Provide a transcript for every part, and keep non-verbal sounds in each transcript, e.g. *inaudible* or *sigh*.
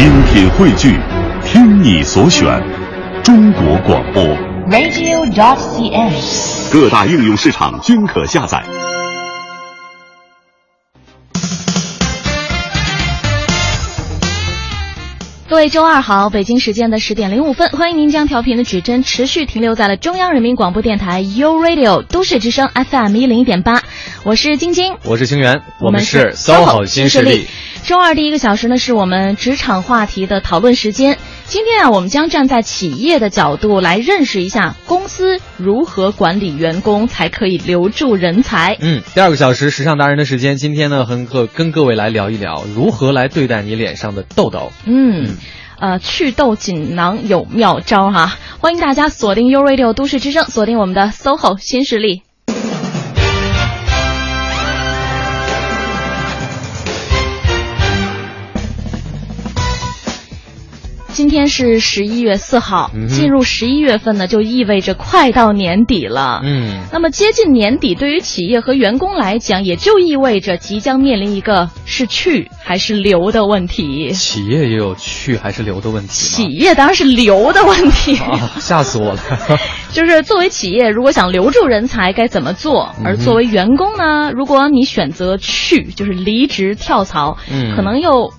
精品汇聚，听你所选，中国广播。radio.dot.cn，。各大应用市场均可下载。各位周二好，北京时间的十点零五分，欢迎您将调频的指针持续停留在了中央人民广播电台 u Radio 都市之声 FM 一零一点八，我是晶晶，我是清源，我们是是 SOHO 新势力。周二第一个小时呢，是我们职场话题的讨论时间。今天啊，我们将站在企业的角度来认识一下公司如何管理员工，才可以留住人才。嗯，第二个小时时尚达人的时间，今天呢，和各跟各位来聊一聊如何来对待你脸上的痘痘。嗯。呃，祛痘锦囊有妙招哈！欢迎大家锁定 U Radio 都市之声，锁定我们的 SOHO 新势力。今天是十一月四号，嗯进入十一月份呢，就意味着快到年底了。嗯，那么接近年底，对于企业和员工来讲，也就意味着即将面临一个是去还是留的问题。企业也有去还是留的问题企？业当然是留的问题，啊，*laughs* 吓死我了！就是作为企业，如果想留住人才，该怎么做？嗯而作为员工呢，如果你选择去，就是离职跳槽，嗯可能又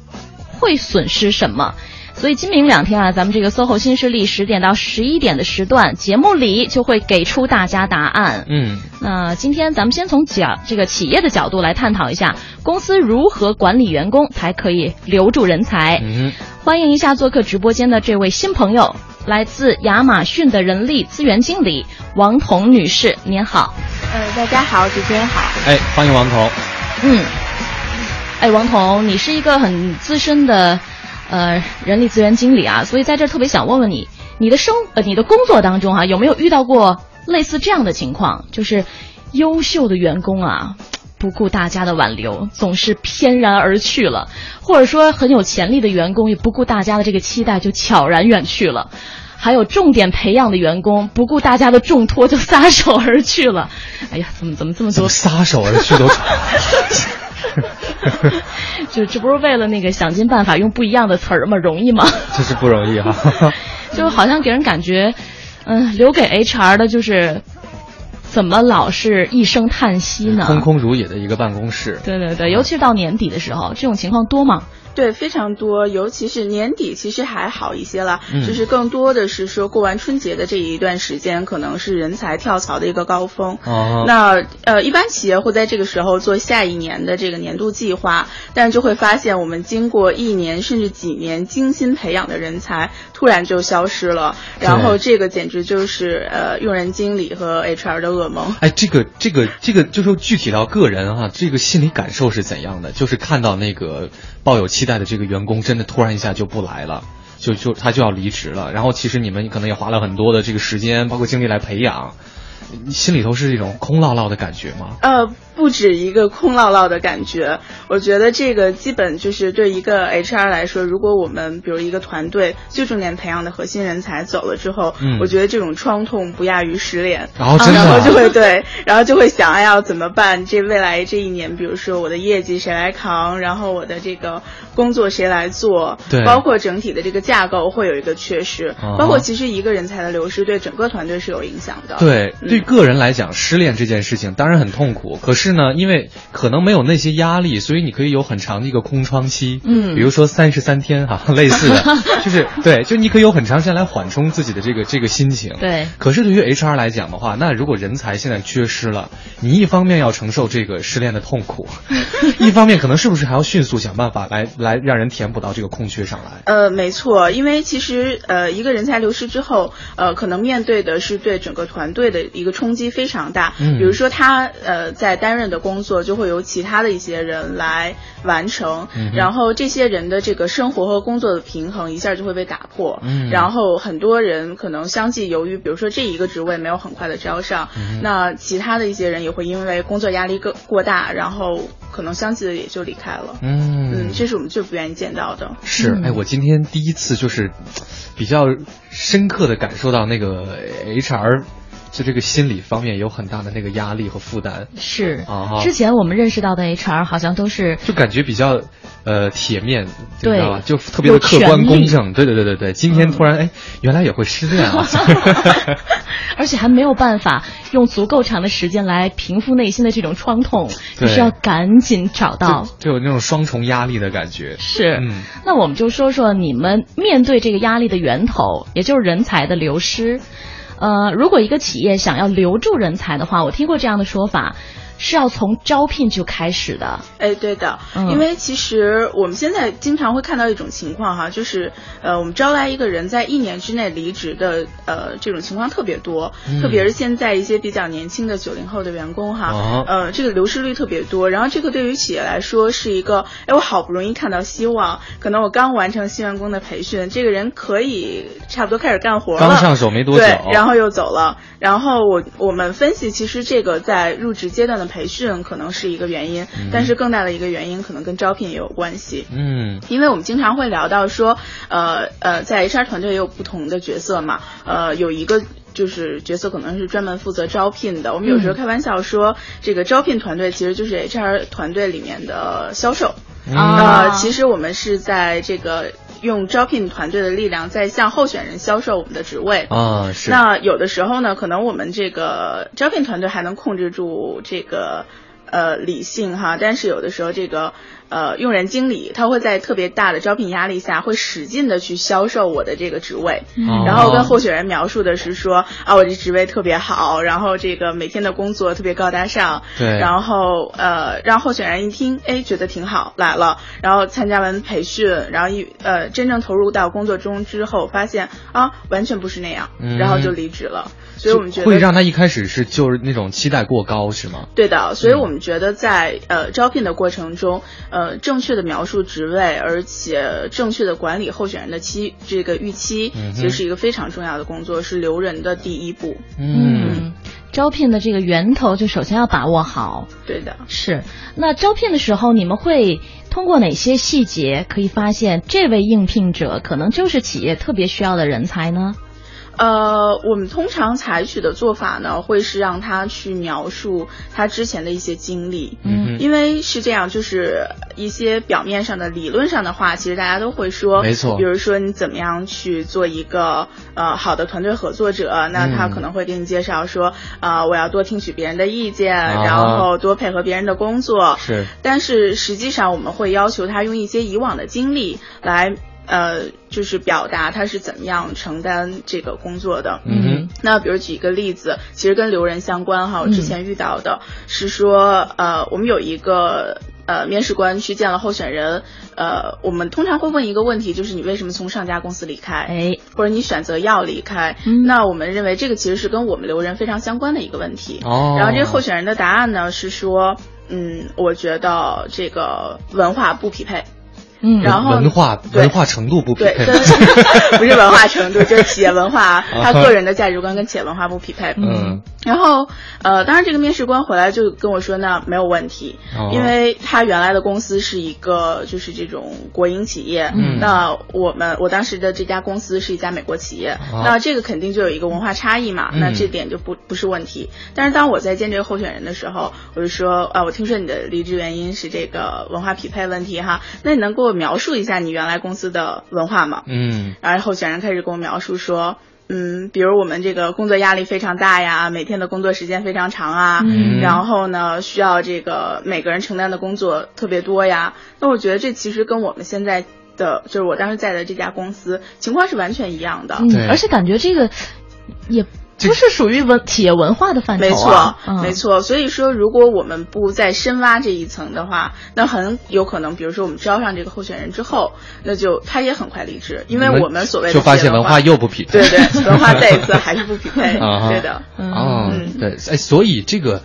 会损失什么？所以今明两天啊，咱们这个 SOHO 新势力十点到十一点的时段，节目里就会给出大家答案。嗯，那今天咱们先从角这个企业的角度来探讨一下，公司如何管理员工才可以留住人才。嗯欢迎一下做客直播间的这位新朋友，来自亚马逊的人力资源经理王彤女士，您好。呃，大家好，主持人好。哎，欢迎王彤。嗯，哎，王彤，你是一个很资深的呃人力资源经理啊，所以在这儿特别想问问你，你的生呃你的工作当中啊、有没有遇到过类似这样的情况，就是优秀的员工啊。不顾大家的挽留，总是翩然而去了，或者说很有潜力的员工也不顾大家的这个期待，就悄然远去了。还有重点培养的员工，不顾大家的重托就撒手而去了。哎呀，怎么怎么这么多撒手而去都成？*laughs* *laughs* 就这不是为了那个想尽办法用不一样的词儿吗？容易吗？*laughs* 这是不容易哈。*laughs* 就好像给人感觉，嗯、留给 HR 的就是怎么老是一声叹息呢？空空如也的一个办公室。对对对，尤其是到年底的时候，这种情况多吗？对，非常多，尤其是年底，其实还好一些了，嗯就是更多的是说过完春节的这一段时间，可能是人才跳槽的一个高峰。哦，那呃，一般企业会在这个时候做下一年的这个年度计划，但是就会发现，我们经过一年甚至几年精心培养的人才，突然就消失了，然后这个简直就是呃用人经理和 HR 的噩梦。哎，这个这个这个，就是具体到个人哈、这个心理感受是怎样的？就是看到那个抱有期期待的这个员工，真的突然一下就不来了，就就他就要离职了。然后其实你们可能也花了很多的这个时间，包括精力来培养，心里头是一种空落落的感觉吗？呃，不止一个空落落的感觉。我觉得这个基本就是对一个 HR 来说，如果我们比如一个团队最重点培养的核心人才走了之后，嗯我觉得这种创痛不亚于失恋。然后真的啊然后就会对，然后就会想，哎呀，怎么办？这未来这一年，比如说我的业绩谁来扛，然后我的这个工作谁来做，对包括整体的这个架构会有一个缺失，啊包括其实一个人才的流失对整个团队是有影响的。对，嗯对个人来讲，失恋这件事情当然很痛苦。可是呢，因为可能没有那些压力，所以你可以有很长的一个空窗期。嗯比如说三十三天哈、*laughs* 类似的，*laughs* 就是对，就你可以有很长时间来缓冲自己的这个这个心情。对可是对于 HR 来讲的话，那如果人才现在缺失了，你一方面要承受这个失恋的痛苦，*laughs* 一方面可能是不是还要迅速想办法来来让人填补到这个空缺上来？呃，没错，因为其实呃，一个人才流失之后，呃，可能面对的是对整个团队的一个冲击非常大。嗯比如说他呃在担任的工作就会由其他的一些人来完成，嗯然后这些人的这个生活和工作的平衡一下就会被打破。嗯然后很多人可能相继由于比如说这一个职位没有很快的招上，嗯那其他的一些人也会因为工作压力过过大，然后可能相继的也就离开了。嗯嗯，这是我们最不愿意见到的。是，嗯哎，我今天第一次就是比较深刻的感受到那个 HR 就这个心理方面有很大的那个压力和负担。是啊，之前我们认识到的 HR 好像都是就感觉比较呃铁面，对知道吧？就特别的客观公正。对对对对对，今天突然哎，原来也会失恋啊！*laughs* 而且还没有办法用足够长的时间来平复内心的这种创痛，就是要赶紧找到，就有那种双重压力的感觉。是，嗯，那我们就说说你们面对这个压力的源头，也就是人才的流失。呃，如果一个企业想要留住人才的话，我听过这样的说法。是要从招聘就开始的，哎，对的，因为其实我们现在经常会看到一种情况哈，就是呃，我们招来一个人在一年之内离职的，呃，这种情况特别多，特别是现在一些比较年轻的九零后的员工哈，呃，这个流失率特别多，然后这个对于企业来说是一个，哎，我好不容易看到希望，可能我刚完成新员工的培训，这个人可以差不多开始干活了，刚上手没多久，对，然后又走了，然后我我们分析，其实这个在入职阶段的。培训可能是一个原因，但是更大的一个原因可能跟招聘也有关系。嗯，因为我们经常会聊到说，呃呃，在 HR 团队也有不同的角色嘛，呃，有一个就是角色可能是专门负责招聘的。我们有时候开玩笑说，这个招聘团队其实就是 HR 团队里面的销售。啊，其实我们是在这个。用招聘团队的力量在向候选人销售我们的职位啊，是。那有的时候呢，可能我们这个招聘团队还能控制住这个呃理性哈，但是有的时候这个。呃，用人经理他会在特别大的招聘压力下，会使劲的去销售我的这个职位，然后跟候选人描述的是说啊，我这职位特别好，然后这个每天的工作特别高大上，对，然后呃，让候选人一听，哎，觉得挺好，来了，然后参加完培训，然后一呃，真正投入到工作中之后，发现啊，完全不是那样，然后就离职了。所以我们觉得会让他一开始是就是那种期待过高，是吗？对的，所以我们觉得在呃招聘的过程中，呃正确的描述职位，而且正确的管理候选人的期这个预期，其实是一个非常重要的工作，是留人的第一步。嗯，招聘的这个源头就首先要把握好。对的，是。那招聘的时候，你们会通过哪些细节可以发现这位应聘者可能就是企业特别需要的人才呢？呃，我们通常采取的做法呢，会是让他去描述他之前的一些经历，嗯，因为是这样，就是一些表面上的理论上的话，其实大家都会说，没错，比如说你怎么样去做一个呃好的团队合作者，那他可能会给你介绍说，啊，我要多听取别人的意见，然后多配合别人的工作，是，但是实际上我们会要求他用一些以往的经历来。呃，就是表达他是怎么样承担这个工作的。嗯，那比如举一个例子，其实跟留人相关哈。我之前遇到的是说，呃，我们有一个呃面试官去见了候选人，呃，我们通常会问一个问题，就是你为什么从上家公司离开？哎，或者你选择要离开？嗯，那我们认为这个其实是跟我们留人非常相关的一个问题。哦，然后这个候选人的答案呢是说，嗯，我觉得这个文化不匹配。嗯，然后文化文化程度不匹配，*laughs* 不是文化程度，就是企业文化，他个人的价值观跟企业文化不匹配。嗯，然后呃，当然这个面试官回来就跟我说，那没有问题，因为他原来的公司是一个就是这种国营企业，那我们我当时的这家公司是一家美国企业，那这个肯定就有一个文化差异嘛，那这点就不不是问题。但是当我在见这个候选人的时候，我就说啊，我听说你的离职原因是这个文化匹配问题哈，那你能给我？描述一下你原来公司的文化嘛？嗯，然后候选人开始跟我描述说，嗯，比如我们这个工作压力非常大呀，每天的工作时间非常长啊，然后呢，需要这个每个人承担的工作特别多呀。那我觉得这其实跟我们现在的，就是我当时在的这家公司情况是完全一样的。嗯，而且感觉这个也。不是属于文企业文化的范畴啊，没错，没错。所以说，如果我们不再深挖这一层的话，那很有可能，比如说我们招上这个候选人之后，那就他也很快离职，因为我们所谓的就发现文化又不匹配，对对，文化再一次还是不匹配，*laughs* 对的，嗯，对，哎，所以这个。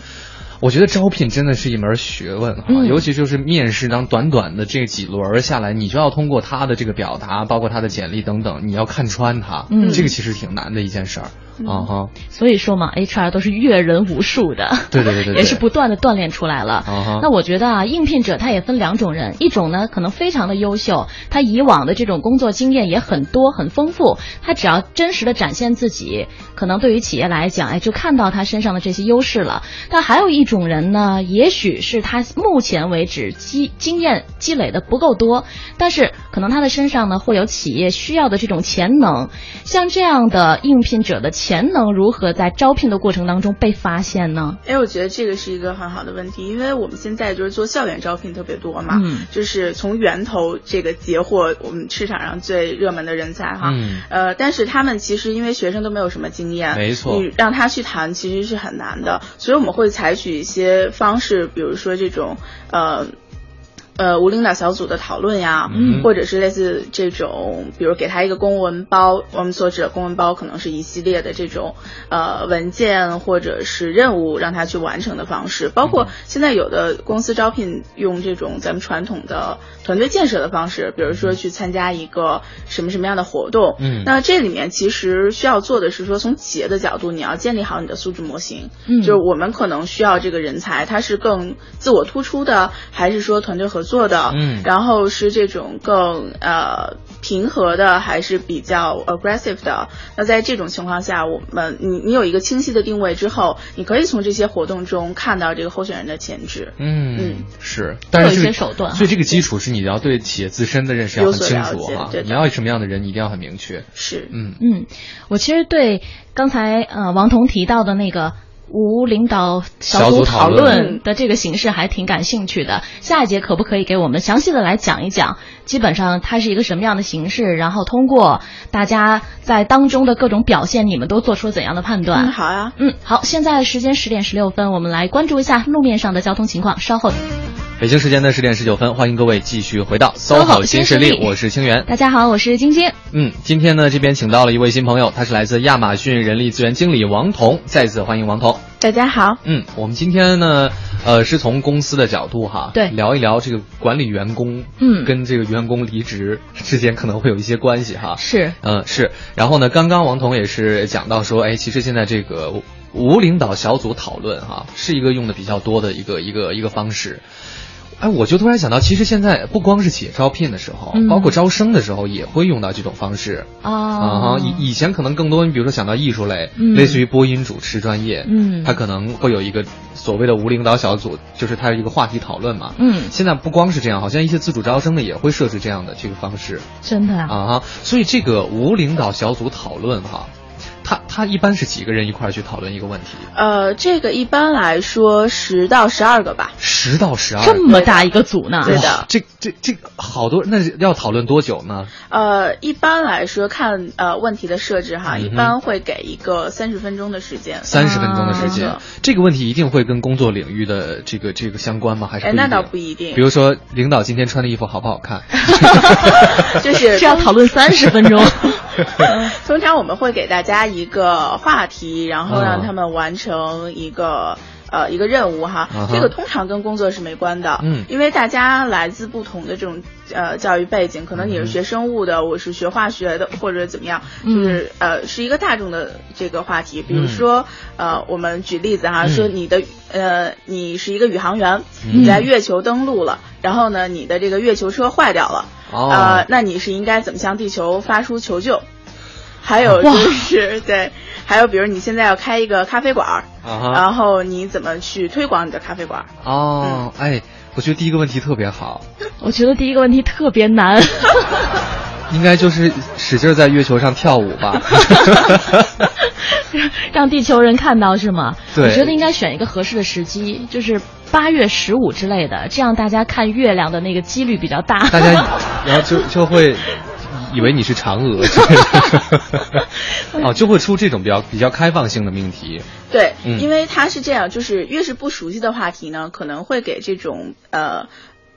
我觉得招聘真的是一门学问哈，尤其就是面试当短短的这几轮下来，你就要通过他的这个表达，包括他的简历等等，你要看穿他，这个其实挺难的一件事儿。啊哈，所以说嘛，HR 都是阅人无数的，对对对对，*laughs* 也是不断的锻炼出来了。那我觉得啊，应聘者他也分两种人，一种呢可能非常的优秀，他以往的这种工作经验也很多很丰富，他只要真实的展现自己，可能对于企业来讲，哎，就看到他身上的这些优势了。但还有一种人呢，也许是他目前为止积经验积累的不够多，但是可能他的身上呢会有企业需要的这种潜能。像这样的应聘者的潜能如何在招聘的过程当中被发现呢？哎，我觉得这个是一个很好的问题，因为我们现在就是做校园招聘特别多嘛，嗯，就是从源头这个截获我们市场上最热门的人才哈，嗯，呃，但是他们其实因为学生都没有什么经验，没错，你让他去谈其实是很难的，所以我们会采取一些方式，比如说这种呃。呃，无领导小组的讨论呀，嗯。或者是类似这种，比如给他一个公文包，我们所指的公文包可能是一系列的这种呃文件或者是任务让他去完成的方式，包括现在有的公司招聘用这种咱们传统的团队建设的方式，比如说去参加一个什么什么样的活动，嗯，那这里面其实需要做的是说，从企业的角度，你要建立好你的素质模型，嗯，就是我们可能需要这个人才，他是更自我突出的，还是说团队合做的，嗯，然后是这种更呃平和的，还是比较 aggressive 的。那在这种情况下，我们你你有一个清晰的定位之后，你可以从这些活动中看到这个候选人的潜质。嗯嗯。是，但是有一些手段，所以这个基础是你要对企业自身的认识要很清楚哈，你要什么样的人你一定要很明确。是，嗯。嗯，我其实对刚才呃王彤提到的那个。无领导小组讨论的这个形式还挺感兴趣的，下一节可不可以给我们详细的来讲一讲？基本上它是一个什么样的形式？然后通过大家在当中的各种表现，你们都做出怎样的判断？嗯，好呀，嗯，好，现在时间十点十六分，我们来关注一下路面上的交通情况。稍后，北京时间的十点十九分，欢迎各位继续回到搜好新势力，我是清源。大家好，我是晶晶。嗯，今天呢这边请到了一位新朋友，他是来自亚马逊人力资源经理王彤，再次欢迎王彤。大家好，嗯，我们今天呢，呃，是从公司的角度哈，对，聊一聊这个管理员工，嗯，跟这个员工离职之间可能会有一些关系哈，是，嗯是，然后呢，刚刚王彤也是讲到说，哎，其实现在这个无领导小组讨论哈，是一个用的比较多的一个一个一个方式。哎，我就突然想到，其实现在不光是企业招聘的时候，嗯、包括招生的时候也会用到这种方式啊啊。以以前可能更多，你比如说想到艺术类，嗯、类似于播音主持专业，嗯，他可能会有一个所谓的无领导小组，就是它是一个话题讨论嘛。嗯，现在不光是这样，好像一些自主招生的也会设置这样的这个方式。真的啊哈，所以这个无领导小组讨论哈。他他一般是几个人一块儿去讨论一个问题？呃，这个一般来说十到十二个吧。十到十二，这么大一个组呢？对的。这这这好多，那要讨论多久呢？呃，一般来说看呃问题的设置哈，嗯、一般会给一个三十分钟的时间。三十分钟的时间，啊、这个问题一定会跟工作领域的这个这个相关吗？还是哎，那倒不一定。比如说，领导今天穿的衣服好不好看？*laughs* *laughs* 就是是要讨论三十分钟。通常我们会给大家一个话题，然后让他们完成一个、嗯、呃一个任务哈。啊、这个通常跟工作是没关的，嗯，因为大家来自不同的这种呃教育背景，可能你是学生物的，嗯、我是学化学的，或者怎么样，就是、嗯、呃是一个大众的这个话题。比如说、嗯、呃，我们举例子哈，说你的呃你是一个宇航员，嗯、你在月球登陆了，然后呢你的这个月球车坏掉了。哦、呃，那你是应该怎么向地球发出求救？还有就是对，还有比如你现在要开一个咖啡馆，啊、然后你怎么去推广你的咖啡馆？哦，嗯、哎，我觉得第一个问题特别好。我觉得第一个问题特别难。*laughs* 应该就是使劲在月球上跳舞吧，*laughs* 让地球人看到是吗？对，我觉得应该选一个合适的时机，就是八月十五之类的，这样大家看月亮的那个几率比较大。大家 *laughs* 然后就就会以为你是嫦娥，*laughs* 哦，就会出这种比较比较开放性的命题。对，嗯、因为它是这样，就是越是不熟悉的话题呢，可能会给这种呃。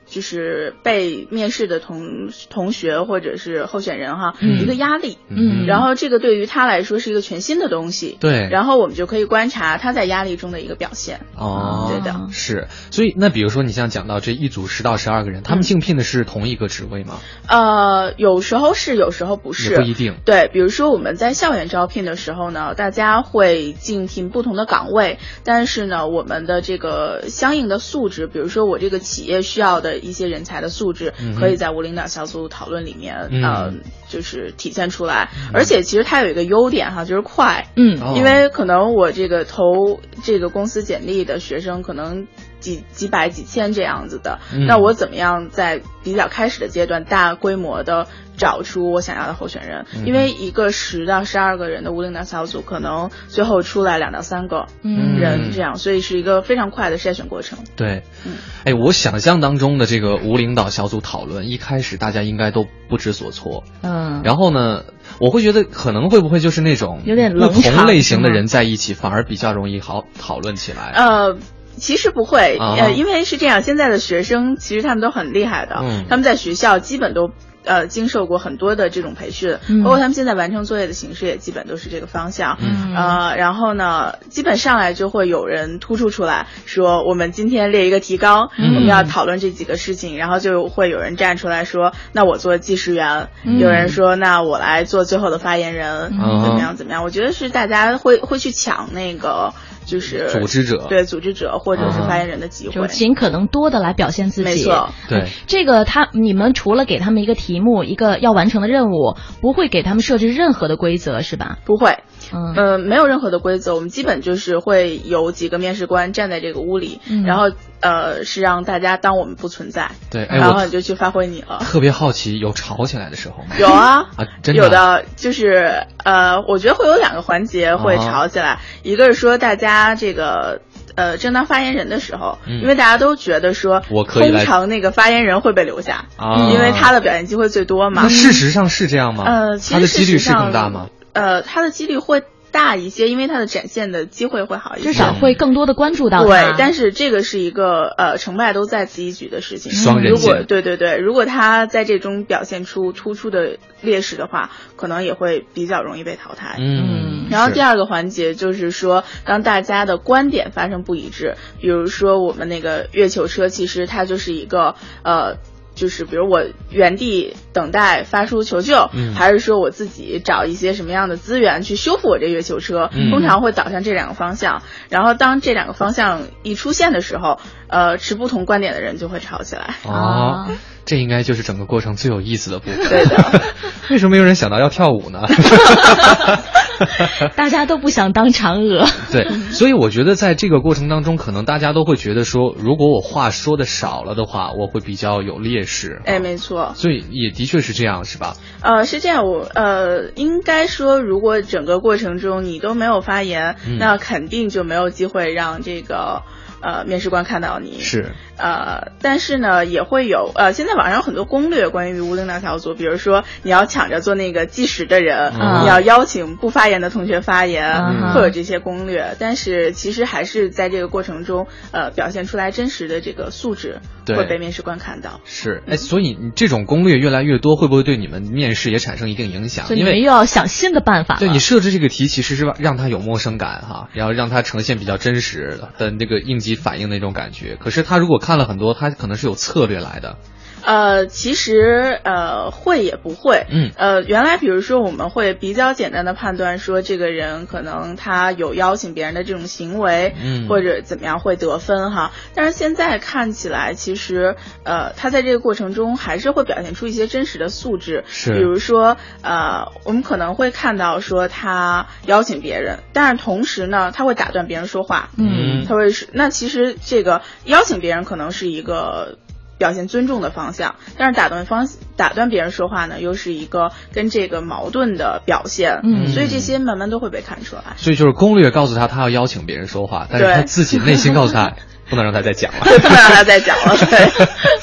就是被面试的同同学或者是候选人哈、嗯一个压力。嗯然后这个对于他来说是一个全新的东西。对然后我们就可以观察他在压力中的一个表现。哦，对的是。所以那比如说你像讲到这一组十到十二个人，他们竞聘的是同一个职位吗？呃，有时候是，有时候不是，不一定。对，比如说我们在校园招聘的时候呢，大家会竞聘不同的岗位，但是呢，我们的这个相应的素质，比如说我这个企业需要的一些人才的素质，可以在无领导小组讨论里面，嗯呃，就是体现出来。而且其实它有一个优点哈，就是快。嗯哦因为可能我这个投这个公司简历的学生可能几几百几千这样子的，嗯那我怎么样在比较开始的阶段大规模的找出我想要的候选人？嗯因为一个十到十二个人的无领导小组，可能最后出来两到三个嗯人这样，所以是一个非常快的筛选过程。对嗯，哎，我想象当中的这个无领导小组讨论，一开始大家应该都不知所措。嗯，然后呢，我会觉得可能会不会就是那种有点不同类型的人在一起，反而比较容易好讨论起来。呃。其实不会，啊。呃，因为是这样，现在的学生其实他们都很厉害的，嗯。他们在学校基本都呃经受过很多的这种培训，嗯。包括他们现在完成作业的形式也基本都是这个方向。嗯。呃，然后呢，基本上来就会有人突出出来说，我们今天列一个提纲，嗯。我们要讨论这几个事情，然后就会有人站出来说，那我做计时员，嗯。有人说，那我来做最后的发言人，嗯怎么样怎么样？我觉得是大家会会去抢那个就是组织者对组织者或者是嗯发言人的机就会。尽可能多的来表现自己。没错，对，这个他，你们除了给他们一个题目，一个要完成的任务，不会给他们设置任何的规则，是吧？不会，嗯呃，没有任何的规则，我们基本就是会有几个面试官站在这个屋里，嗯然后呃是让大家当我们不存在，对，哎，然后你就去发挥你了。特别好奇，有吵起来的时候吗？有啊，啊，真的有的就是呃，我觉得会有两个环节会啊吵起来，一个是说大家这个。呃，正当发言人的时候，嗯因为大家都觉得说，我可以通常那个发言人会被留下，啊因为他的表现机会最多嘛那。事实上是这样吗？呃，其他的实几率是更大吗？？呃，它的几率会大一些，因为它的展现的机会会好一些。至少会更多的关注到。对，但是这个是一个呃成败都在此一举的事情。如果对对对，如果他在这中表现出突出的劣势的话，可能也会比较容易被淘汰。嗯，然后第二个环节就是说，当大家的观点发生不一致，比如说我们那个月球车，其实它就是一个呃。就是比如我原地等待发出求救，嗯还是说我自己找一些什么样的资源去修复我这月球车，嗯通常会导向这两个方向。然后当这两个方向一出现的时候，呃，持不同观点的人就会吵起来。哦啊，这应该就是整个过程最有意思的部分。对的，为什么没有人想到要跳舞呢？*laughs* *laughs* 大家都不想当嫦娥。*laughs* 对，所以我觉得在这个过程当中，可能大家都会觉得说，如果我话说的少了的话，我会比较有劣势。哎，没错。所以也的确是这样，是吧？呃，是这样，我呃，应该说，如果整个过程中你都没有发言，嗯那肯定就没有机会让这个呃面试官看到你。是，呃，但是呢，也会有呃，现在网上有很多攻略关于无领导小组，比如说你要抢着做那个计时的人，嗯你要邀请不发言的同学发言，嗯会有这些攻略。但是其实还是在这个过程中，呃，表现出来真实的这个素质会被面试官看到。是，哎，所以你这种攻略越来越多，会不会对你们面试也产生一定影响？所以你们因为又要想新的办法。对你设置这个题，其实是让它有陌生感哈，然后让它呈现比较真实的那个应急反应的那种感觉。可是他如果看看了很多，他可能是有策略来的。呃，其实呃会也不会，嗯。呃，原来比如说我们会比较简单的判断说这个人可能他有邀请别人的这种行为，嗯。或者怎么样会得分哈。但是现在看起来，其实呃他在这个过程中还是会表现出一些真实的素质，是。比如说呃我们可能会看到说他邀请别人，但是同时呢他会打断别人说话，嗯。他会是那其实这个邀请别人可能是一个表现尊重的方向，但是打断方打断别人说话呢，又是一个跟这个矛盾的表现，嗯所以这些慢慢都会被看出来。所以就是攻略告诉他，他要邀请别人说话，但是他自己内心告诉他，*laughs* 不能让他再讲了。*laughs* 不能让他再讲了。*laughs* 对，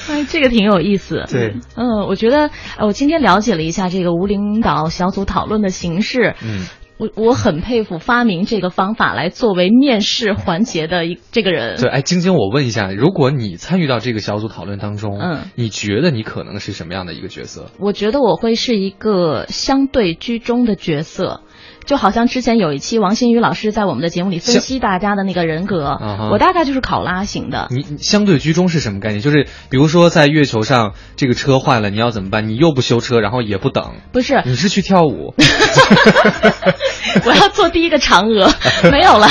哎，这个挺有意思。对，嗯，我觉得呃，我今天了解了一下这个无领导小组讨论的形式。嗯，我我很佩服发明这个方法来作为面试环节的一这个人。对，哎，晶晶，我问一下，如果你参与到这个小组讨论当中，嗯，你觉得你可能是什么样的一个角色？我觉得我会是一个相对居中的角色。就好像之前有一期王新宇老师在我们的节目里分析大家的那个人格，我大概就是考拉型的。你相对居中是什么概念？就是比如说在月球上这个车坏了，你要怎么办？你又不修车，然后也不等。不是，你是去跳舞。*laughs* 我要做第一个嫦娥，*laughs* 没有了。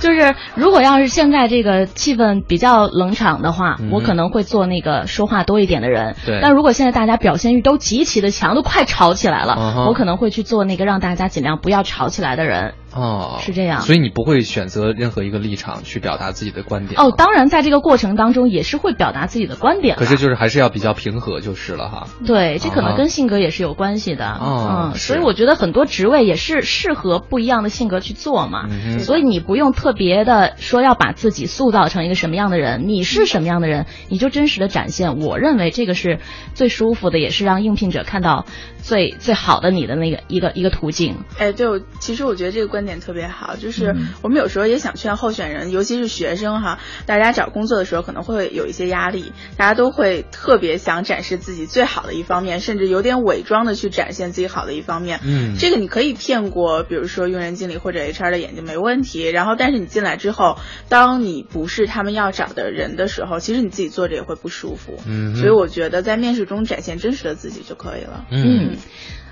就是如果要是现在这个气氛比较冷场的话，我可能会做那个说话多一点的人。对。但如果现在大家表现欲都极其的强，都快吵起来了，我可能会去做那个让大家尽量不要吵起来的人。哦，是这样，所以你不会选择任何一个立场去表达自己的观点。哦，当然，在这个过程当中也是会表达自己的观点。可是就是还是要比较平和就是了哈。对，这可能跟性格也是有关系的。嗯，所以我觉得很多职位也是适合不一样的性格去做嘛。所以你不用特别的说要把自己塑造成一个什么样的人，你是什么样的人，你就真实的展现。我认为这个是最舒服的，也是让应聘者看到最最好的你的那个一个一个途径。哎，对，其实我觉得这个观点特别好。就是我们有时候也想劝候选人，尤其是学生哈，大家找工作的时候可能会有一些压力，大家都会特别想展示自己最好的一方面，甚至有点伪装的去展现自己好的一方面。嗯，这个你可以骗过，比如说用人经理或者 HR 的眼睛没问题。然后，但是你进来之后，当你不是他们要找的人的时候，其实你自己做着也会不舒服。嗯，所以我觉得在面试中展现真实的自己就可以了。嗯。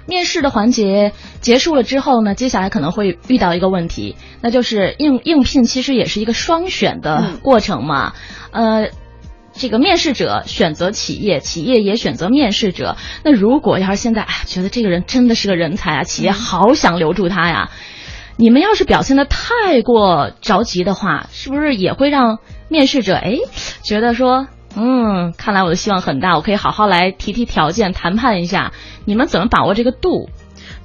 面试的环节结束了之后呢，接下来可能会遇到一个问题，那就是应应聘其实也是一个双选的过程嘛。呃，这个面试者选择企业，企业也选择面试者。那如果要是现在哎觉得这个人真的是个人才啊，企业好想留住他呀，你们要是表现的太过着急的话，是不是也会让面试者哎觉得说？嗯，看来我的希望很大，我可以好好来提提条件，谈判一下。你们怎么把握这个度？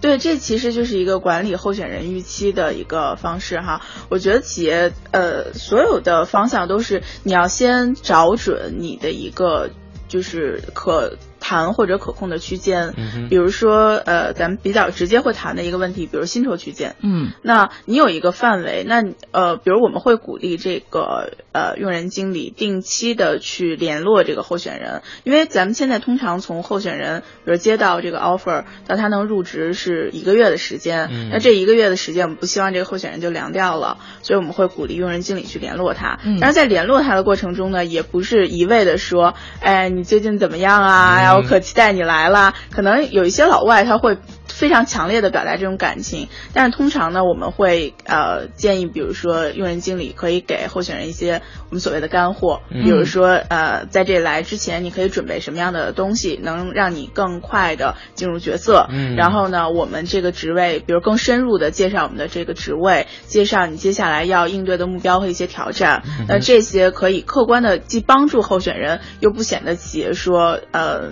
对，这其实就是一个管理候选人预期的一个方式哈。我觉得企业呃所有的方向都是你要先找准你的一个就是可。谈或者可控的区间，比如说，呃，咱们比较直接会谈的一个问题，比如薪酬区间。嗯，那你有一个范围，那呃，比如我们会鼓励这个呃用人经理定期的去联络这个候选人，因为咱们现在通常从候选人比如接到这个 offer 到他能入职是一个月的时间，嗯那这一个月的时间我们不希望这个候选人就凉掉了，所以我们会鼓励用人经理去联络他。但是在联络他的过程中呢，也不是一味的说，哎，你最近怎么样啊？我可期待你来了。可能有一些老外他会非常强烈的表达这种感情，但是通常呢，我们会呃建议，比如说用人经理可以给候选人一些我们所谓的干货，比如说呃在这来之前你可以准备什么样的东西，能让你更快的进入角色。嗯，然后呢，我们这个职位，比如更深入的介绍我们的这个职位，介绍你接下来要应对的目标和一些挑战。那这些可以客观的既帮助候选人，又不显得企业说呃。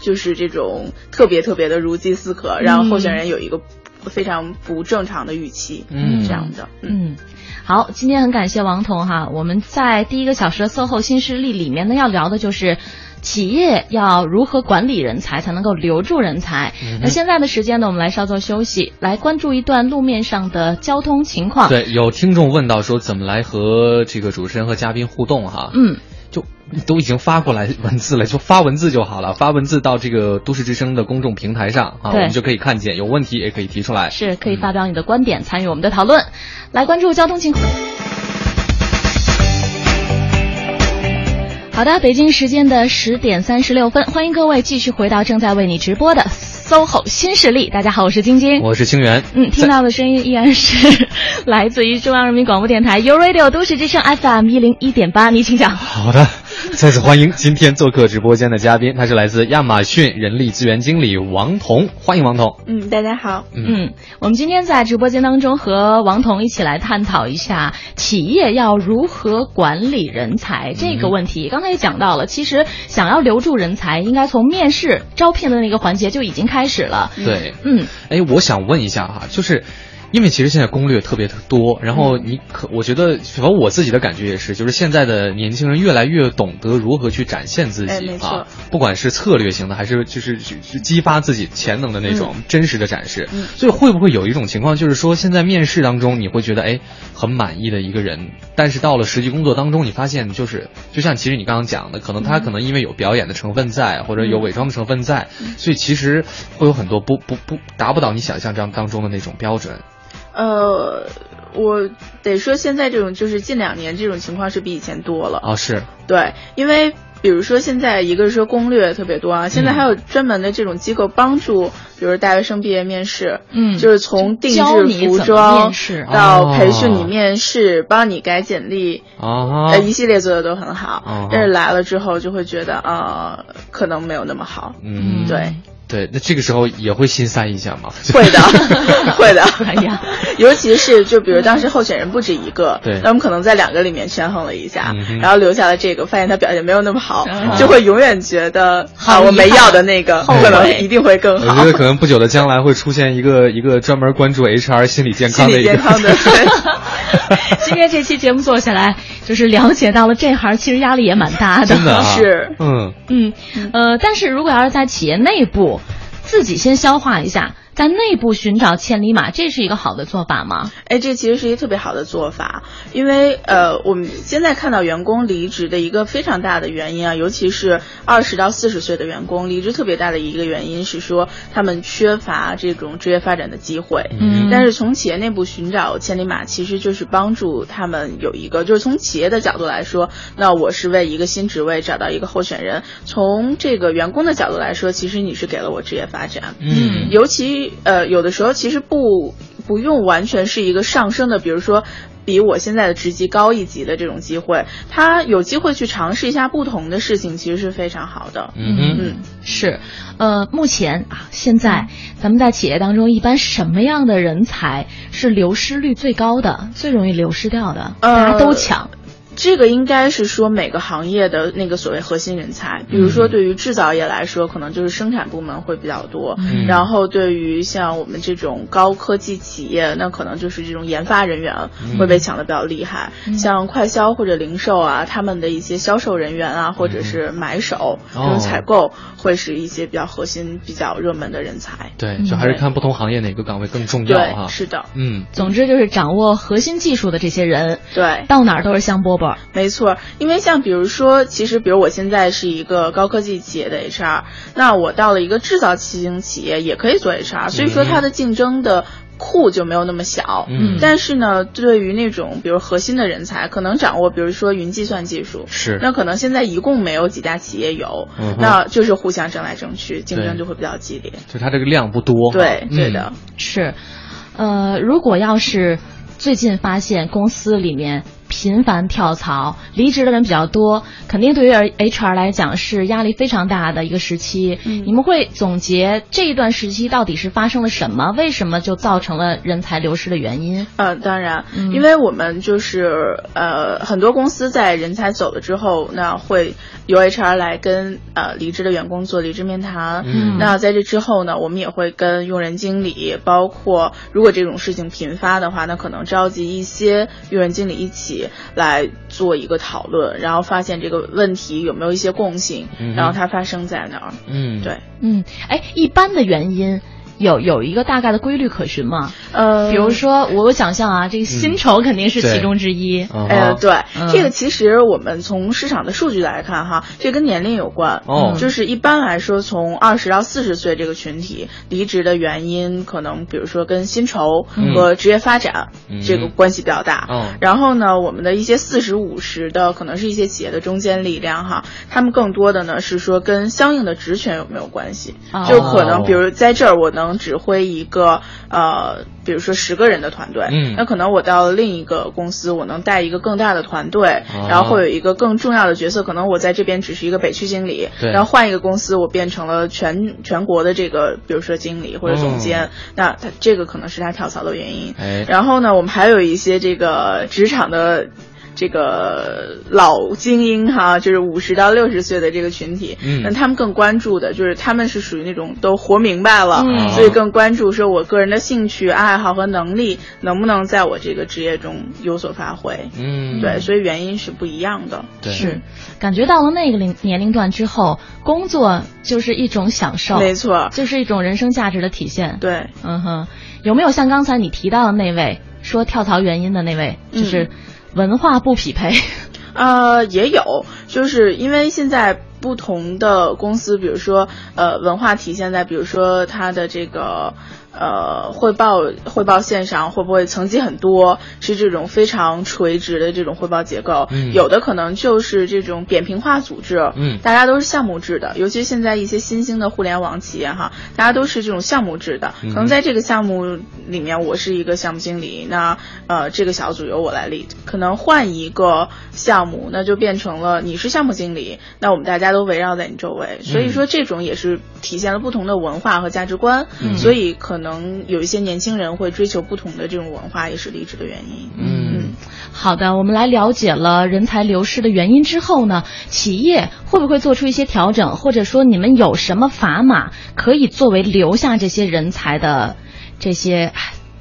就是这种特别特别的如饥似渴，让候选人有一个非常不正常的预期，嗯，这样的，嗯，好，今天很感谢王彤哈，我们在第一个小时的售后新势力里面呢，要聊的就是企业要如何管理人才才能够留住人才。那现在的时间呢，我们来稍作休息，来关注一段路面上的交通情况。对，有听众问到说，怎么来和这个主持人和嘉宾互动哈？嗯。就都已经发过来文字了，就发文字就好了。发文字到这个都市之声的公众平台上啊，我们就可以看见。有问题也可以提出来，是可以发表你的观点，参与我们的讨论。来关注交通情况。好的，北京时间的十点三十六分，欢迎各位继续回到正在为你直播的 SOHO 新势力。大家好，我是晶晶，我是清源。嗯，听到的声音依然是来自于中央人民广播电台 u Radio 都市之声 FM 一零一点八，你请讲。好的。*laughs* 再次欢迎今天做客直播间的嘉宾，他是来自亚马逊人力资源经理王彤，欢迎王彤。嗯，大家好。嗯，我们今天在直播间当中和王彤一起来探讨一下企业要如何管理人才这个问题。刚才也讲到了，其实想要留住人才，应该从面试招聘的那个环节就已经开始了。对，嗯，哎，我想问一下哈，就是。因为其实现在攻略特别多，然后你可我觉得，反正我自己的感觉也是，就是现在的年轻人越来越懂得如何去展现自己啊，不管是策略型的，还是就是激发自己潜能的那种真实的展示。所以会不会有一种情况，就是说现在面试当中你会觉得哎很满意的一个人，但是到了实际工作当中，你发现就是就像其实你刚刚讲的，可能他可能因为有表演的成分在，或者有伪装的成分在，所以其实会有很多不不不达不到你想象当当中的那种标准。呃，我得说，现在这种就是近两年这种情况是比以前多了哦，是对，因为比如说现在一个是说攻略特别多啊，现在还有专门的这种机构帮助，比如大学生毕业面试，嗯，就是从定制服装到培训你面试，帮你改简历，啊，一系列做的都很好，但是来了之后就会觉得啊，可能没有那么好，嗯，对。对，那这个时候也会心塞一下吗？*laughs* 会的，*laughs* 会的。哎呀，*laughs* 尤其是就比如当时候选人不止一个，对，那我们可能在两个里面权衡了一下，然后留下了这个，发现他表现没有那么好，就会永远觉得啊，我没要的那个可能一定会更好。我觉得可能不久的将来会出现一个一个专门关注 HR 心理健康的一个。健康的。今天这期节目做下来，就是了解到了这行其实压力也蛮大的，真的 *laughs* 是，嗯嗯呃，但是如果要是在企业内部。自己先消化一下。在内部寻找千里马，这是一个好的做法吗？哎，这其实是一个特别好的做法，因为呃，我们现在看到员工离职的一个非常大的原因啊，尤其是二十到四十岁的员工离职特别大的一个原因是说他们缺乏这种职业发展的机会。嗯，但是从企业内部寻找千里马，其实就是帮助他们有一个，就是从企业的角度来说，那我是为一个新职位找到一个候选人；从这个员工的角度来说，其实你是给了我职业发展。嗯，尤其。呃，有的时候其实不不用完全是一个上升的，比如说比我现在的职级高一级的这种机会，他有机会去尝试一下不同的事情，其实是非常好的。嗯嗯，是，呃，目前啊，现在咱们在企业当中，一般什么样的人才是流失率最高的，最容易流失掉的？大家都抢。这个应该是说每个行业的那个所谓核心人才，比如说对于制造业来说，可能就是生产部门会比较多；然后对于像我们这种高科技企业，那可能就是这种研发人员会被抢的比较厉害。像快销或者零售啊，他们的一些销售人员啊，或者是买手这种采购，会是一些比较核心、比较热门的人才。对，就还是看不同行业哪个岗位更重要哈。是的，嗯，总之就是掌握核心技术的这些人，对，到哪儿都是香饽饽。没错，因为像比如说，其实比如我现在是一个高科技企业的 HR，那我到了一个制造型企业也可以做 HR，所以说它的竞争的库就没有那么小。嗯，但是呢，对于那种比如核心的人才，可能掌握比如说云计算技术，是，那可能现在一共没有几家企业有，那就是互相争来争去，竞争就会比较激烈。就它这个量不多。对，对的，是，呃，如果要是最近发现公司里面。频繁跳槽、离职的人比较多，肯定对于 HR 来讲是压力非常大的一个时期。你们会总结这一段时期到底是发生了什么？为什么就造成了人才流失的原因？呃，当然，因为我们就是呃，很多公司在人才走了之后，那会由 HR 来跟呃离职的员工做离职面谈。嗯，那在这之后呢，我们也会跟用人经理，包括如果这种事情频发的话，那可能召集一些用人经理一起。来做一个讨论，然后发现这个问题有没有一些共性，然后它发生在哪儿？嗯，对，嗯，哎，一般的原因。有有一个大概的规律可循吗？呃，比如说，我想象啊，这个薪酬肯定是其中之一。呃，对，这个其实我们从市场的数据来看哈，这跟年龄有关。哦，就是一般来说，从二十到四十岁这个群体离职的原因，可能比如说跟薪酬和职业发展这个关系比较大。嗯，然后呢，我们的一些四十五十的，可能是一些企业的中坚力量哈，他们更多的呢是说跟相应的职权有没有关系？就可能比如在这儿我能。指挥一个呃，比如说十个人的团队，嗯，那可能我到了另一个公司，我能带一个更大的团队，然后会有一个更重要的角色。可能我在这边只是一个北区经理，对，然后换一个公司，我变成了全全国的这个，比如说经理或者总监。那他这个可能是他跳槽的原因。哎，然后呢，我们还有一些这个职场的。这个老精英哈，就是五十到六十岁的这个群体，嗯。那他们更关注的就是他们是属于那种都活明白了，嗯。所以更关注说我个人的兴趣爱好和能力能不能在我这个职业中有所发挥。嗯，对，所以原因是不一样的。对。是，感觉到了那个龄年龄段之后，工作就是一种享受，没错，就是一种人生价值的体现。，对，嗯哼，有没有像刚才你提到的那位说跳槽原因的那位，嗯。就是文化不匹配？*laughs* 呃，也有，就是因为现在不同的公司，比如说呃，文化体现在比如说它的这个呃汇报汇报线上会不会层级很多，是这种非常垂直的这种汇报结构，嗯。有的可能就是这种扁平化组织，嗯。大家都是项目制的，尤其现在一些新兴的互联网企业哈，大家都是这种项目制的，嗯。可能在这个项目里面，我是一个项目经理，那呃这个小组由我来 lead，可能换一个项目，那就变成了你是项目经理，那我们大家都围绕在你周围，所以说这种也是体现了不同的文化和价值观，嗯。所以可能有一些年轻人会追求不同的这种文化，也是离职的原因。嗯好的，我们来了解了人才流失的原因之后呢，企业会不会做出一些调整，或者说你们有什么砝码可以作为留下这些人才的这些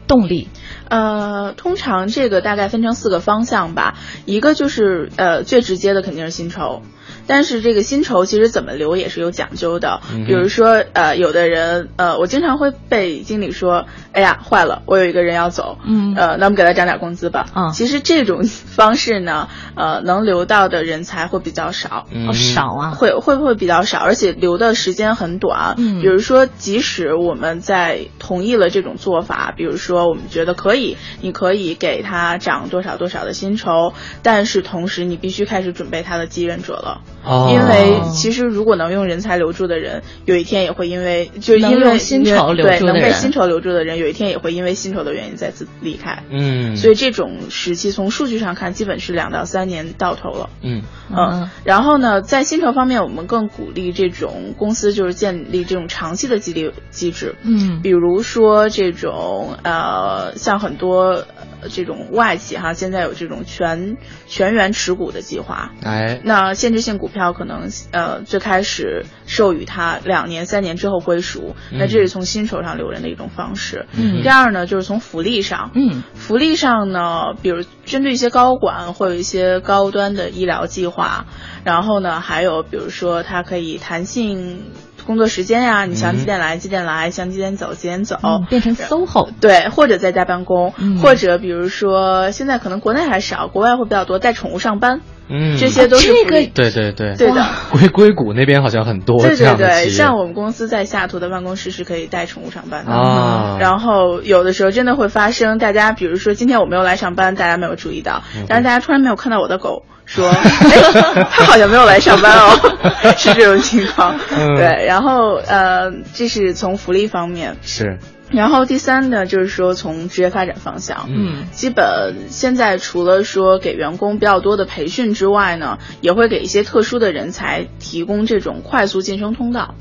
动力？呃，通常这个大概分成四个方向吧，一个就是呃最直接的肯定是薪酬。但是这个薪酬其实怎么留也是有讲究的，嗯比如说呃，有的人呃，我经常会被经理说，哎呀，坏了，我有一个人要走，嗯呃，那我们给他涨点工资吧。嗯其实这种方式呢，呃，能留到的人才会比较少。少啊，会会不会比较少，而且留的时间很短。嗯比如说，即使我们在同意了这种做法，比如说我们觉得可以，你可以给他涨多少多少的薪酬，但是同时你必须开始准备他的继任者了。哦。因为其实如果能用人才留住的人，有一天也会因为就因为薪酬留对能被薪酬留住的人，有一天也会因为薪酬的原因再次离开。嗯，所以这种时期从数据上看，基本是两到三年到头了。嗯。嗯嗯，然后呢，在薪酬方面，我们更鼓励这种公司就是建立这种长期的激励机制，嗯。比如说这种呃，像很多呃这种外企哈，现在有这种全全员持股的计划。哎。那限制性股票可能呃最开始授予他两年、三年之后归属，那这是从薪酬上留人的一种方式。嗯。第二呢，就是从福利上，嗯福利上呢，比如针对一些高管会有一些高端的医疗计划，然后呢，还有比如说它可以弹性工作时间呀、你想几点来几点来，想几点走几点走。嗯，变成 SOHO，对，或者在家办公，嗯。或者比如说现在可能国内还少，国外会比较多，带宠物上班，嗯，这些都是这个对对对。对的。硅硅谷那边好像很多对对这样的对，像我们公司在下图的办公室是可以带宠物上班的。啊，然后有的时候真的会发生，大家比如说今天我没有来上班，大家没有注意到，嗯。但是大家突然没有看到我的狗，说，*laughs* 哎，他好像没有来上班哦，*laughs* 是这种情况。嗯。对，然后呃，这是从福利方面，是然后第三呢，就是说从职业发展方向，嗯。基本现在除了说给员工比较多的培训之外呢，也会给一些特殊的人才提供这种快速晋升通道。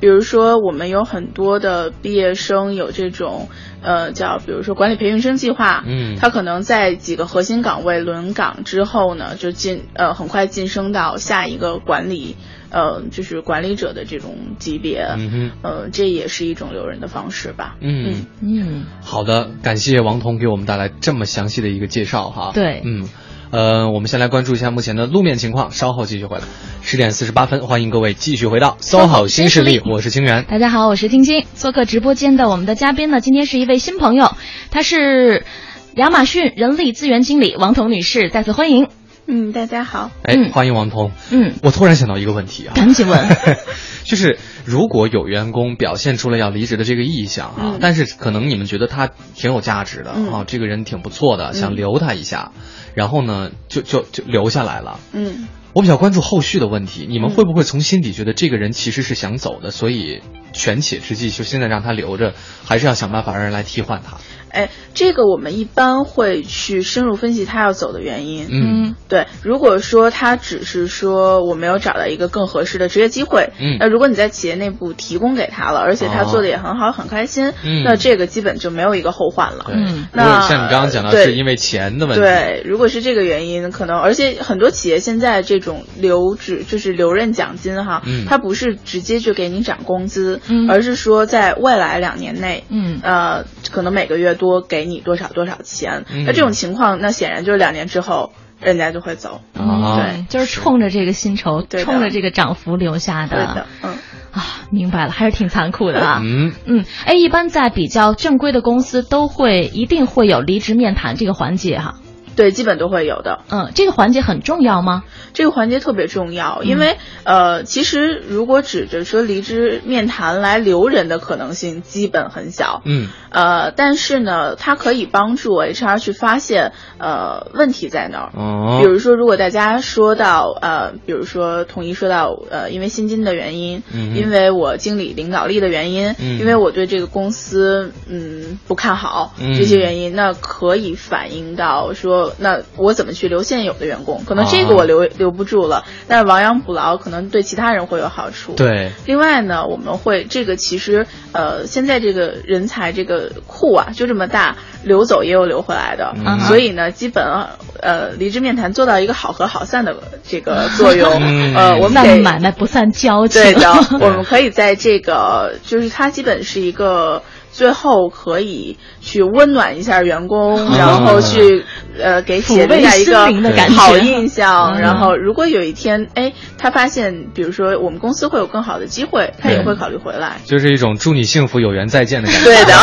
比如说，我们有很多的毕业生有这种，呃，叫比如说管理培训生计划，嗯。他可能在几个核心岗位轮岗之后呢，就进呃很快晋升到下一个管理，呃，就是管理者的这种级别，嗯哼呃，这也是一种留人的方式吧。嗯。嗯好的，感谢王彤给我们带来这么详细的一个介绍哈。对嗯，呃，我们先来关注一下目前的路面情况，稍后继续回来。十点四十八分，欢迎各位继续回到 SOHO 新势力，我是清源。大家好，我是晶晶。做客直播间的我们的嘉宾呢，今天是一位新朋友，她是亚马逊人力资源经理王彤女士，再次欢迎。嗯，大家好。哎，嗯欢迎王彤。嗯，我突然想到一个问题啊，赶紧问。*laughs* 就是如果有员工表现出了要离职的这个意向啊，嗯但是可能你们觉得他挺有价值的、嗯啊，这个人挺不错的，想留他一下，然后呢，就就就留下来了。嗯。我比较关注后续的问题，你们会不会从心底觉得这个人其实是想走的，所以权且之计，就现在让他留着，还是要想办法让人来替换他？哎，这个我们一般会去深入分析他要走的原因。嗯，对，如果说他只是说我没有找到一个更合适的职业机会，嗯那如果你在企业内部提供给他了，而且他做的也很好，很开心，嗯那这个基本就没有一个后患了。嗯那像你刚刚讲到，是因为钱的问题，对，如果是这个原因，可能而且很多企业现在这种留职就是留任奖金哈，嗯它不是直接就给你涨工资，嗯而是说在未来两年内，嗯呃，可能每个月多给你多少多少钱。嗯那这种情况，那显然就是两年之后人家就会走。嗯、对，就是冲着这个薪酬，对冲着这个涨幅留下对的，嗯。啊，明白了，还是挺残酷的啊。嗯，嗯，哎，一般在比较正规的公司都会一定会有离职面谈这个环节哈。对，基本都会有的。嗯，这个环节很重要吗？这个环节特别重要，因为、呃，其实如果指着说离职面谈来留人的可能性，基本很小。嗯，呃，但是呢，它可以帮助 HR 去发现呃问题在哪儿。哦，比如说，如果大家说到呃，比如说统一说到呃，因为薪金的原因，嗯因为我经理领导力的原因，嗯因为我对这个公司嗯不看好、嗯这些原因，那可以反映到说，那我怎么去留现有的员工？可能这个啊我留、留不住了，但是亡羊补牢可能对其他人会有好处。。对，另外呢，我们会这个其实呃，现在这个人才这个库啊就这么大，流走也有流回来的，嗯所以呢，基本呃离职面谈做到一个好合好散的这个作用。嗯呃，我们散得买卖不散交情。对的，*laughs* 我们可以在这个就是它基本是一个。最后可以去温暖一下员工，嗯然后去呃给企业留下一个好印象。嗯然后如果有一天哎他发现，比如说我们公司会有更好的机会，他也会考虑回来。就是一种祝你幸福有缘再见的感觉。对的，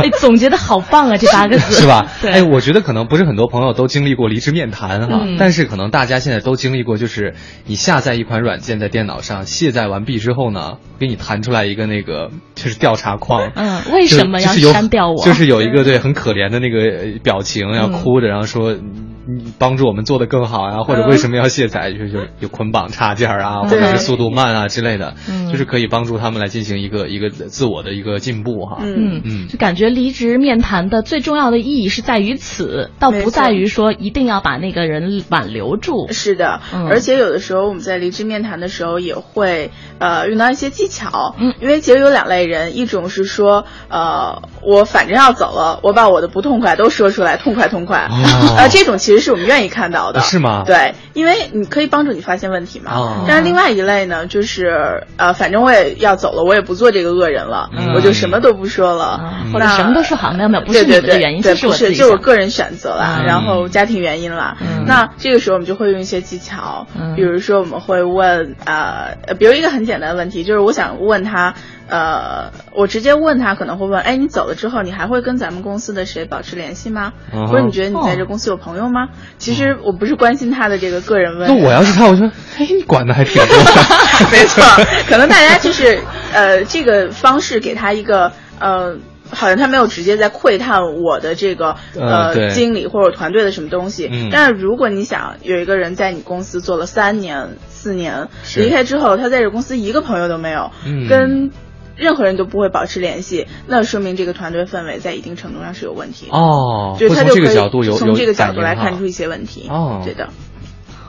*laughs* 哎，总结的好棒啊，这八个字 *laughs* 是吧？对，哎，我觉得可能不是很多朋友都经历过离职面谈哈，嗯但是可能大家现在都经历过，就是你下载一款软件在电脑上，卸载完毕之后呢，给你弹出来一个那个就是调查框，嗯，为什么要删掉我？就是有一个对很可怜的那个呃表情，要嗯。哭着，然后说你帮助我们做的更好啊，或者为什么要卸载，*laughs* 就是有有捆绑插件啊，或者是速度慢啊之类的，嗯。就是可以帮助他们来进行一个一个自我的一个进步哈。嗯。嗯。嗯。就感觉离职面谈的最重要的意义是在于此，倒不在于说一定要把那个人挽留住。是的，嗯。而且有的时候我们在离职面谈的时候也会呃用到一些技巧，嗯。因为其实有两类人，一种是说呃我反正要走了，我把我的不痛快都说出来，痛快痛快，哦。呃这种其实是我们愿意看到的，是吗？对，因为你可以帮助你发现问题嘛。哦。但是另外一类呢，就是呃反正我也要走了，我也不做这个恶人了，嗯。我就什么都不说了，啊那或者什么都说好，没有没有，不是你对对对们的原因，对，这是我不是，就是我个人选择啦，嗯。然后家庭原因啦。嗯。那这个时候我们就会用一些技巧，嗯。比如说我们会问呃，呃比如一个很简单的问题，就是我想问他，呃，我直接问他可能会问，哎，你走了之后，你还会跟咱们公司的谁保持联系吗？嗯或者你觉得你在这公司有朋友吗？其实我不是关心他的这个个人问题。那我要是他，我说，*laughs* 哎，你管的还挺多。*laughs* 没错，可能大家就是呃这个方式给他一个呃。好像他没有直接在窥探我的这个呃经理或者团队的什么东西，嗯但是如果你想有一个人在你公司做了三年、四年，离开之后，他在这公司一个朋友都没有，嗯跟任何人都不会保持联系，那说明这个团队氛围在一定程度上是有问题。哦，就是他这个就可以角度从这个角度来看出一些问题。哦对的。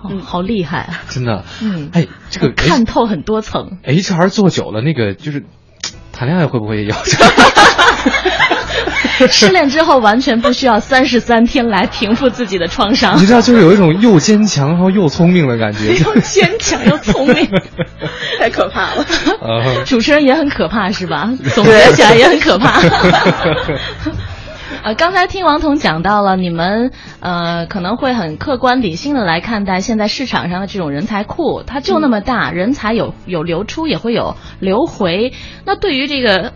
嗯好厉害啊！真的，嗯哎，这个看透很多层。H R 做久了，那个就是谈恋爱会不会也有？*laughs* *laughs* 失恋之后完全不需要三十三天来平复自己的创伤你，知道，就是有一种又坚强然后又聪明的感觉。*laughs* 又坚强又聪明。*laughs* 太可怕了。呃，主持人也很可怕，是吧？总结起来也很可怕。呃，刚才听王彤讲到了，你们呃可能会很客观理性的来看待现在市场上的这种人才库，它就那么大，人才有有流出，也会有流回。那对于这个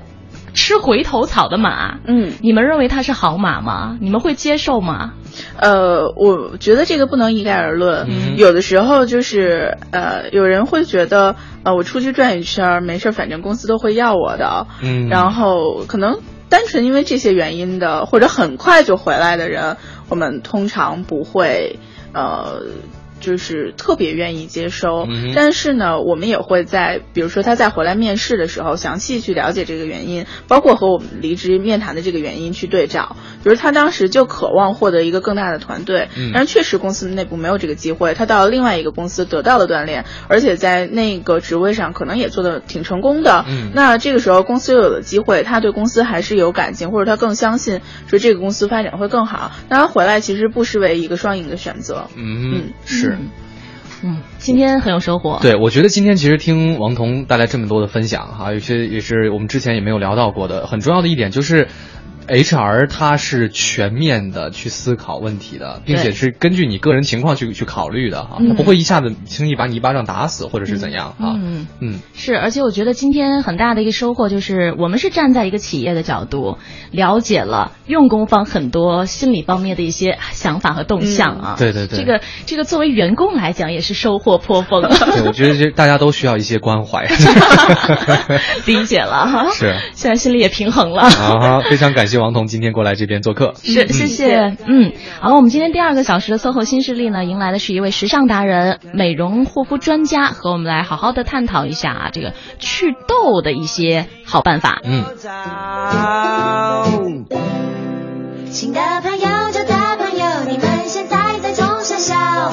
吃回头草的马，嗯，你们认为它是好马吗？你们会接受吗？呃，我觉得这个不能一概而论。嗯有的时候就是呃，有人会觉得呃，我出去转一圈儿没事儿，反正公司都会要我的。嗯然后可能单纯因为这些原因的，或者很快就回来的人，我们通常不会呃。就是特别愿意接收，嗯但是呢，我们也会在比如说他再回来面试的时候，详细去了解这个原因，包括和我们离职面谈的这个原因去对照。比如他当时就渴望获得一个更大的团队，嗯但是确实公司内部没有这个机会，他到了另外一个公司得到了锻炼，而且在那个职位上可能也做的挺成功的。嗯那这个时候公司又有了机会，他对公司还是有感情，或者他更相信说这个公司发展会更好，那他回来其实不失为一个双赢的选择。嗯，是。嗯，今天很有收获。对，我觉得今天其实听王彤带来这么多的分享哈，有些也是我们之前也没有聊到过的。很重要的一点就是，HR 他是全面的去思考问题的，并且是根据你个人情况去去考虑的哈，嗯它不会一下子轻易把你一巴掌打死或者是怎样哈。嗯嗯是，而且我觉得今天很大的一个收获就是，我们是站在一个企业的角度，了解了用工方很多心理方面的一些想法和动向啊。嗯对对对这个这个作为员工来讲也是收获颇丰。*laughs* 对，我觉得这大家都需要一些关怀。*laughs* *laughs* 理解了哈。是现在心里也平衡了。啊，非常感谢王彤今天过来这边做客。是，谢谢。嗯，好了，我们今天第二个小时的 SOHO 新势力呢，迎来的是一位时尚达人、美容护肤专家，和我们来好好的探讨一下啊，这个祛痘的一些好办法。嗯。新的朋友，旧的朋友，你们现在在中傻笑，